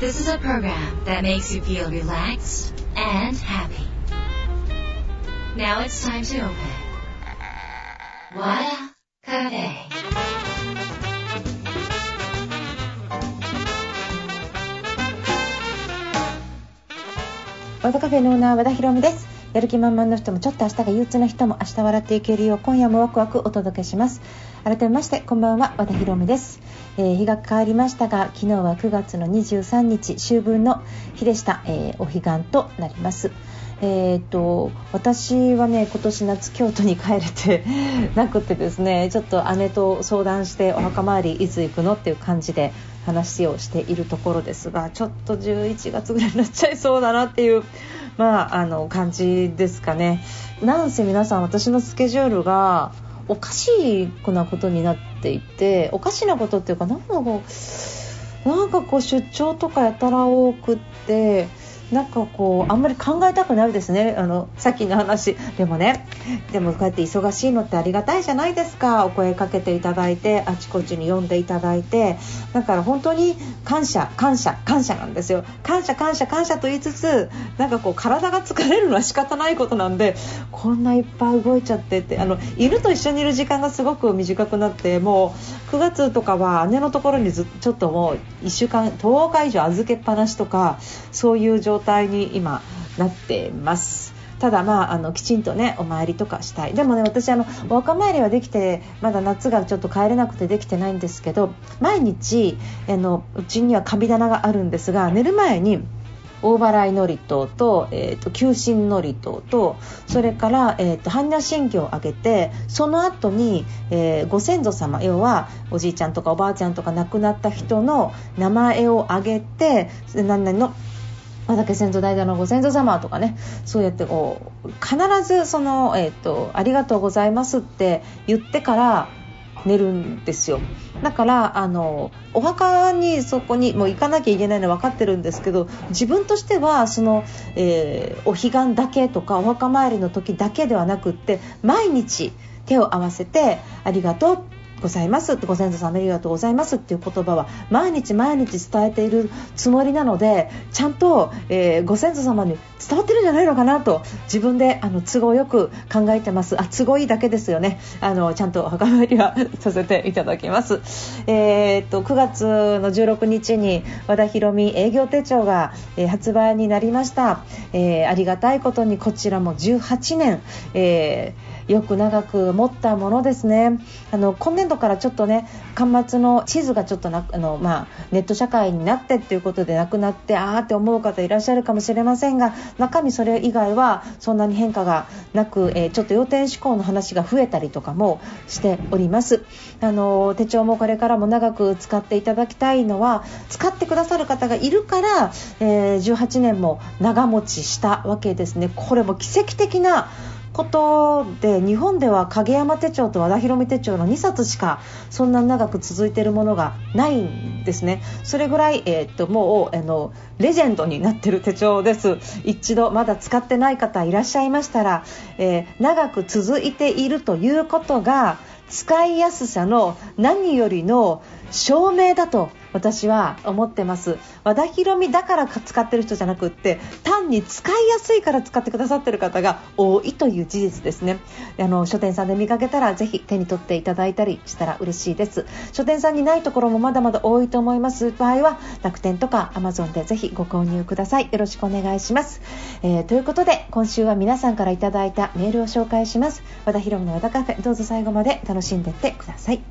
This is a program that makes you feel relaxed and happy. Now it's time to open. Wada Cafe. ワダカフェのオーナー和田博美です やる気満々の人もちょっと明日が憂鬱な人も明日笑っていけるよう今夜もワクワクお届けします。改めましてこんばんは和田博美です、えー日が変わりましたが昨日は9月の23日秋分の日でした、えーお彼岸となります。えー、と私はね今年夏京都に帰れて なくてですねちょっと姉と相談してお墓参りいつ行くのっていう感じで話をしているところですがちょっと11月ぐらいになっちゃいそうだなっていう、まあ、あの感じですかね。なんせ皆さん私のスケジュールがおかしくなことになっていておかしなことっていうかなんかこうなんかこう出張とかやたら多くってなんかこうあんまり考えたくないですね。あのさっきの話。でもねでもこうやって忙しいのってありがたいじゃないですか。お声かけていただいてあちこちに読んでいただいて。だから本当に感謝感謝感謝なんですよ。感謝感謝感謝と言いつつなんかこう体が疲れるのは仕方ないことなんでこんないっぱい動いちゃってってあの犬と一緒にいる時間がすごく短くなってもう9月とかは姉のところにずちょっともう1週間10日以上預けっぱなしとかそういう状態に今なってます。ただまああのきちんとねお参りとかしたいでもね私あのお墓参りはできてまだ夏がちょっと帰れなくてできてないんですけど毎日あのうちには神棚があるんですが寝る前に大払い祝詞と,、えー、と求心祝詞とそれから、えー、と般若心経をあげてその後に、えーご先祖様要はおじいちゃんとかおばあちゃんとか亡くなった人の名前をあげて何々の和竹先祖代々のご先祖様とかねそうやってこう必ずその、えーと「ありがとうございます」って言ってから寝るんですよ。だからあのお墓にそこにもう行かなきゃいけないの分かってるんですけど自分としてはその、えーお彼岸だけとかお墓参りの時だけではなくって毎日手を合わせて「ありがとう」ってございます。ご先祖様ありがとうございます。っていう言葉は毎日毎日伝えているつもりなのでちゃんと、えーご先祖様に伝わってるんじゃないのかなと自分であの都合よく考えてます。あ都合いいだけですよね。あのちゃんとお墓参りはさせていただきます、えーっと9月の16日に和田博美営業手帳が、えー発売になりました、えありがたいことにこちらも18年、えーよく長く持ったものですね。あの今年度からちょっとね端末の地図がちょっとなあの、まあ、ネット社会になってっていうことでなくなってあーって思う方いらっしゃるかもしれませんが中身それ以外はそんなに変化がなく、えーちょっと要点思考の話が増えたりとかもしております。あの手帳もこれからも長く使っていただきたいのは使ってくださる方がいるから、えー18年も長持ちしたわけですね。これも奇跡的なことで日本では影山手帳と和田博美手帳の2冊しかそんな長く続いているものがないんですね。それぐらい、えーっともうあのレジェンドになっている手帳です。一度まだ使ってない方いらっしゃいましたら、えー長く続いているということが使いやすさの何よりの証明だと私は思ってます。和田博美だから使ってる人じゃなくって単に使いやすいから使ってくださってる方が多いという事実ですね。あの書店さんで見かけたらぜひ手に取っていただいたりしたら嬉しいです。書店さんにないところもまだまだ多いと思います。場合は楽天とか Amazon でぜひご購入ください。よろしくお願いします、えーということで今週は皆さんからいただいたメールを紹介します。和田博美の和田カフェどうぞ最後まで楽しんでってください。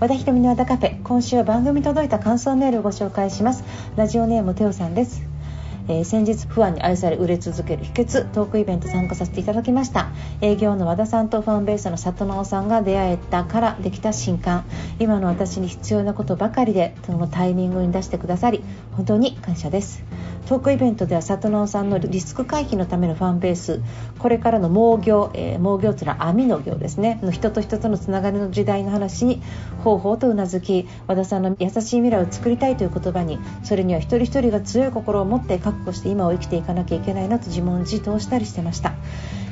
和田ひとみの和田カフェ今週は番組届いた感想メールをご紹介します。ラジオネームテオさんです。えー先日不安に愛され売れ続ける秘訣トークイベント参加させていただきました。営業の和田さんとファンベースの里直さんが出会えたからできた新刊。今の私に必要なことばかりでそのタイミングに出してくださり本当に感謝です。トークイベントでは里直さんのリスク回避のためのファンベース。これからの農業、えー農業というのは網の業ですね。の人と人とのつながりの時代の話に方法とうなずき和田さんの優しい未来を作りたいという言葉にそれには一人一人が強い心を持って覚保して今を生きていかなきゃいけないなと自問自答したりしてました。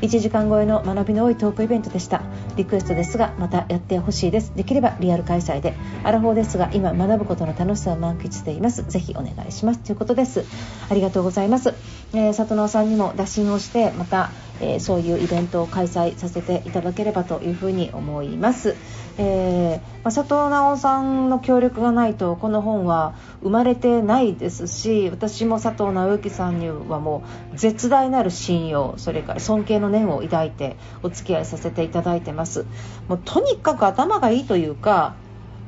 1時間超えの学びの多いトークイベントでした。リクエストですがまたやってほしいです。できればリアル開催で。アラフォーですが今学ぶことの楽しさを満喫しています。ぜひお願いします。ということです。ありがとうございます、えー、里直さんにも打診をしてまたえー、そういうイベントを開催させていただければというふうに思います、えー、まあ、佐藤直さんの協力がないとこの本は生まれてないですし私も佐藤直之さんにはもう絶大なる信用それから尊敬の念を抱いてお付き合いさせていただいてます。もうとにかく頭がいいというか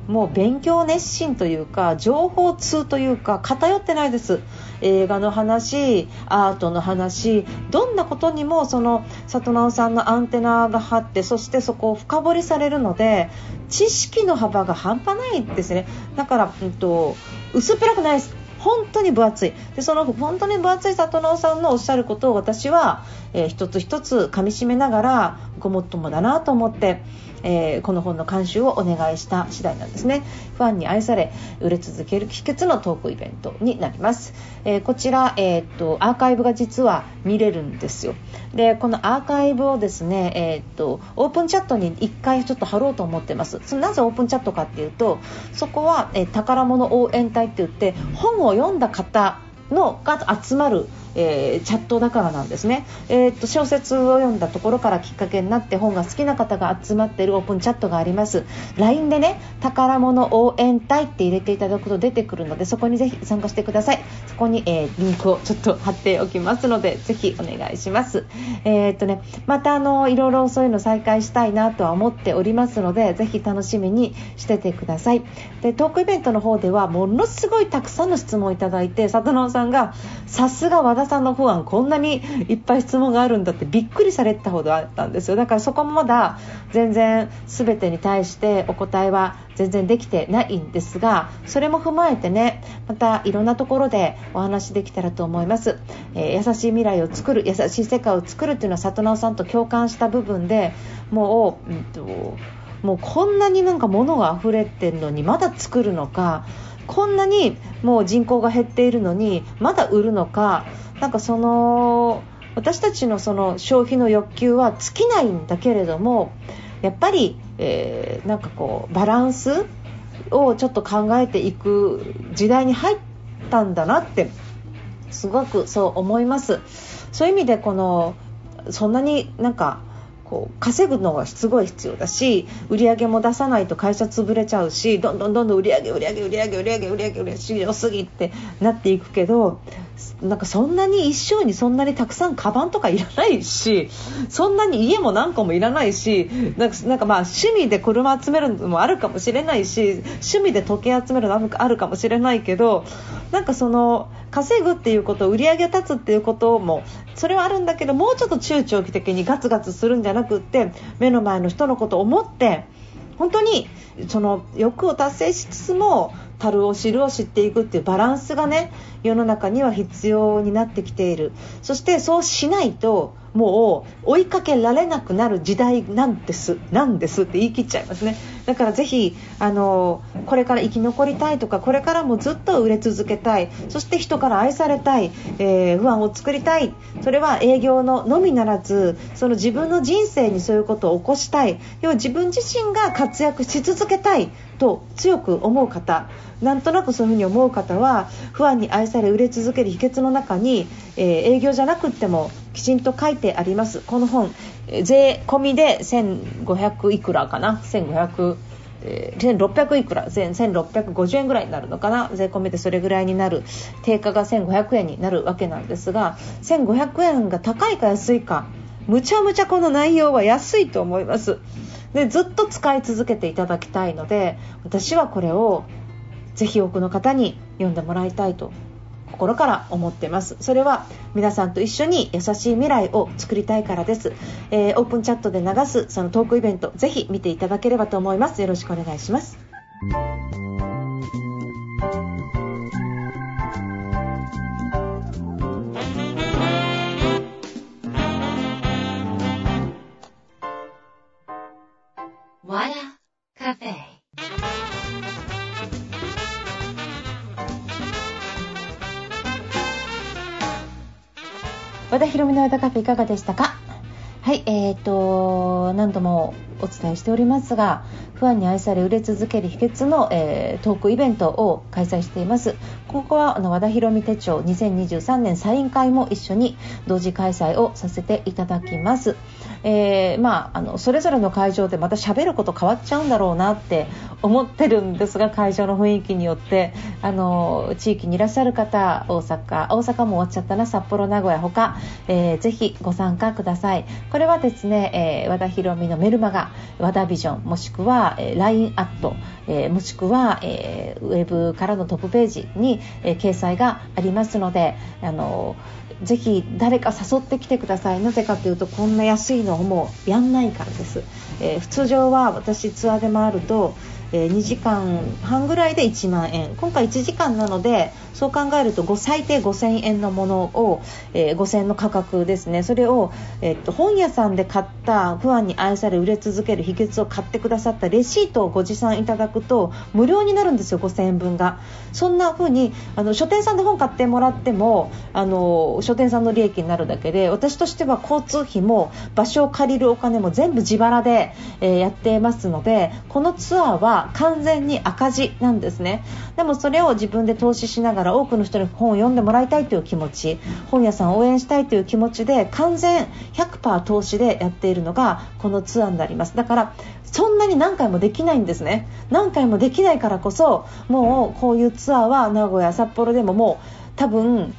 もう勉強熱心というか情報通というか偏ってないです。映画の話アートの話どんなことにもその里直さんのアンテナが張ってそしてそこを深掘りされるので知識の幅が半端ないですね。だから、うんと、薄っぺらくないです。本当に分厚い。でその本当に分厚い里直さんのおっしゃることを私は、えー、一つ一つかみしめながらごもっともだなと思ってえー、この本の監修をお願いした次第なんですね。ファンに愛され売れ続ける秘訣のトークイベントになります、えー、こちら、えー、っとアーカイブが実は見れるんですよ。でこのアーカイブをですね、えー、っとオープンチャットに1回ちょっと貼ろうと思ってます。そのなぜオープンチャットかっていうとそこは、え宝物応援隊って言って本を読んだ方のが集まるえー、チャットだからなんですね、えー、っと小説を読んだところからきっかけになって本が好きな方が集まっているオープンチャットがあります。LINE でね宝物応援隊って入れていただくと出てくるのでそこにぜひ参加してください。そこに、えー、リンクをちょっと貼っておきますのでぜひお願いします。えっとねまたあのいろいろそういうの再開したいなとは思っておりますのでぜひ楽しみにしててください。でトークイベントの方ではものすごいたくさんの質問をいただいて里直さんがさすが和田さんのファンこんなにいっぱい質問があるんだってびっくりされたほどあったんですよ。だからそこもまだ全然全てに対してお答えは全然できてないんですがそれも踏まえてねまたいろんなところでお話できたらと思います、えー、優しい未来を作る優しい世界を作るっていうのは里直さんと共感した部分でもう、うんと、もうこんなになんか物が溢れてるのにまだ作るのかこんなにもう人口が減っているのにまだ売るのかなんかその私たちのその消費の欲求は尽きないんだけれどもやっぱり、えー、なんかこうバランスをちょっと考えていく時代に入ったんだなってすごくそう思います。そういう意味でこのそんなになんかこう稼ぐのはすごい必要だし売り上げも出さないと会社潰れちゃうしどんどんどんどん売り上げ売り上げ売り上げ売り上げ売り上げ売り上げ良すぎってなっていくけどなんかそんなに一生にそんなにたくさんカバンとかいらないしそんなに家も何個もいらないしなんかまあ趣味で車集めるのもあるかもしれないし趣味で時計集めるのもあるかもしれないけどなんかその稼ぐっていうこと売り上げ立つっていうこともそれはあるんだけどもうちょっと中長期的にガツガツするんじゃなくって目の前の人のことを思って本当にその欲を達成しつつも樽を知るを知っていくっていうバランスがね世の中には必要になってきている。そしてそうしないともう追いかけられなくなる時代なんですなんですって言い切っちゃいますね。だからぜひあのこれから生き残りたいとかこれからもずっと売れ続けたい。そして人から愛されたい、えー、不安を作りたい。それは営業ののみならずその自分の人生にそういうことを起こしたい。要は自分自身が活躍し続けたい。と強く思う方。なんとなくそういうふうに思う方は不安に愛され売れ続ける秘訣の中に、えー、営業じゃなくってもきちんと書いてあります。この本税込みで1500いくらかな？1500えー、1600いくら？1650円ぐらいになるのかな？税込みでそれぐらいになる。定価が1500円になるわけなんですが1500円が高いか安いかむちゃむちゃこの内容は安いと思います。でずっと使い続けていただきたいので私はこれをぜひ多くの方に読んでもらいたいと心から思ってます。それは皆さんと一緒に優しい未来を作りたいからです、えー、オープンチャットで流すそのトークイベントぜひ見ていただければと思います。よろしくお願いします。和田博美の和田カフェいかがでしたか？はい、えーと、何度もお伝えしておりますが、ファンに愛され売れ続ける秘訣の、えー、トークイベントを開催しています。ここはあの和田博美手帳2023年サイン会も一緒に同時開催をさせていただきます。えー、まあ、あのそれぞれの会場でまた喋ること変わっちゃうんだろうなって思ってるんですが会場の雰囲気によってあの地域にいらっしゃる方大阪大阪も終わっちゃったな札幌名古屋ほか、えー、ぜひご参加くださいこれはですね、えー、和田博美のメルマガ和田ビジョンもしくは、え、LINE アット、え、もしくは、え、ウェブからのトップページに、え、掲載がありますのであのぜひ誰か誘ってきてくださいなぜかというとこんな安いのをもうやんないからです、えー、普通常は私ツアーで回るとえー、2時間半ぐらいで1万円。今回1時間なのでそう考えると最低5000円のものを、えー、5000円の価格ですね。それを、えー、っと本屋さんで買った不安に愛され売れ続ける秘訣を買ってくださったレシートをご持参いただくと無料になるんですよ5000円分が。そんな風にあの書店さんで本買ってもらってもあの書店さんの利益になるだけで私としては交通費も場所を借りるお金も全部自腹で、えー、やっていますのでこのツアーは完全に赤字なんですね。でもそれを自分で投資しながら多くの人に本を読んでもらいたいという気持ち本屋さんを応援したいという気持ちで完全100%投資でやっているのがこのツアーになります。だからそんなに何回もできないんですね。何回もできないからこそもうこういうツアーは名古屋札幌でももう多分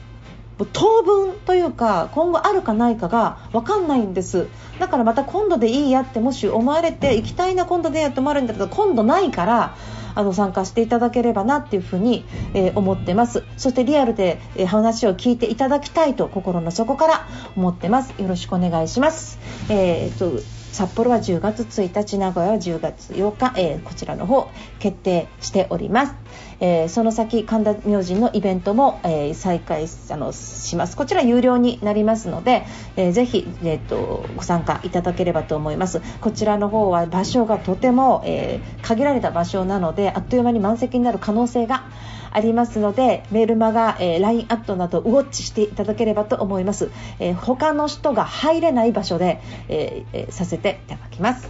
当分というか今後あるかないかが分かんないんです。だからまた今度でいいやってもし思われて行きたいな今度でやって思われるんだけど今度ないからあの参加していただければなっていうふうに、えー、思ってます。そしてリアルで、えー、話を聞いていただきたいと心の底から思ってます。よろしくお願いします、えーと札幌は10月1日名古屋は10月8日、えー、こちらの方決定しております、えー、その先神田明神のイベントも、えー、再開あのします。こちら有料になりますので、えー、ぜひ、えーと、ご参加いただければと思います。こちらの方は場所がとても、え限られた場所なのであっという間に満席になる可能性がありますありますのでメールマガ、えー、LINE アットなどウォッチしていただければと思います、えー、他の人が入れない場所で、えー、させていただきます。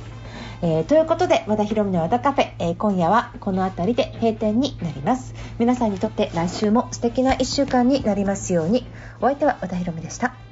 えー、ということで和田博美の和田カフェ、えー、今夜はこの辺りで閉店になります。皆さんにとって来週も素敵な1週間になりますように。お相手は和田博美でした。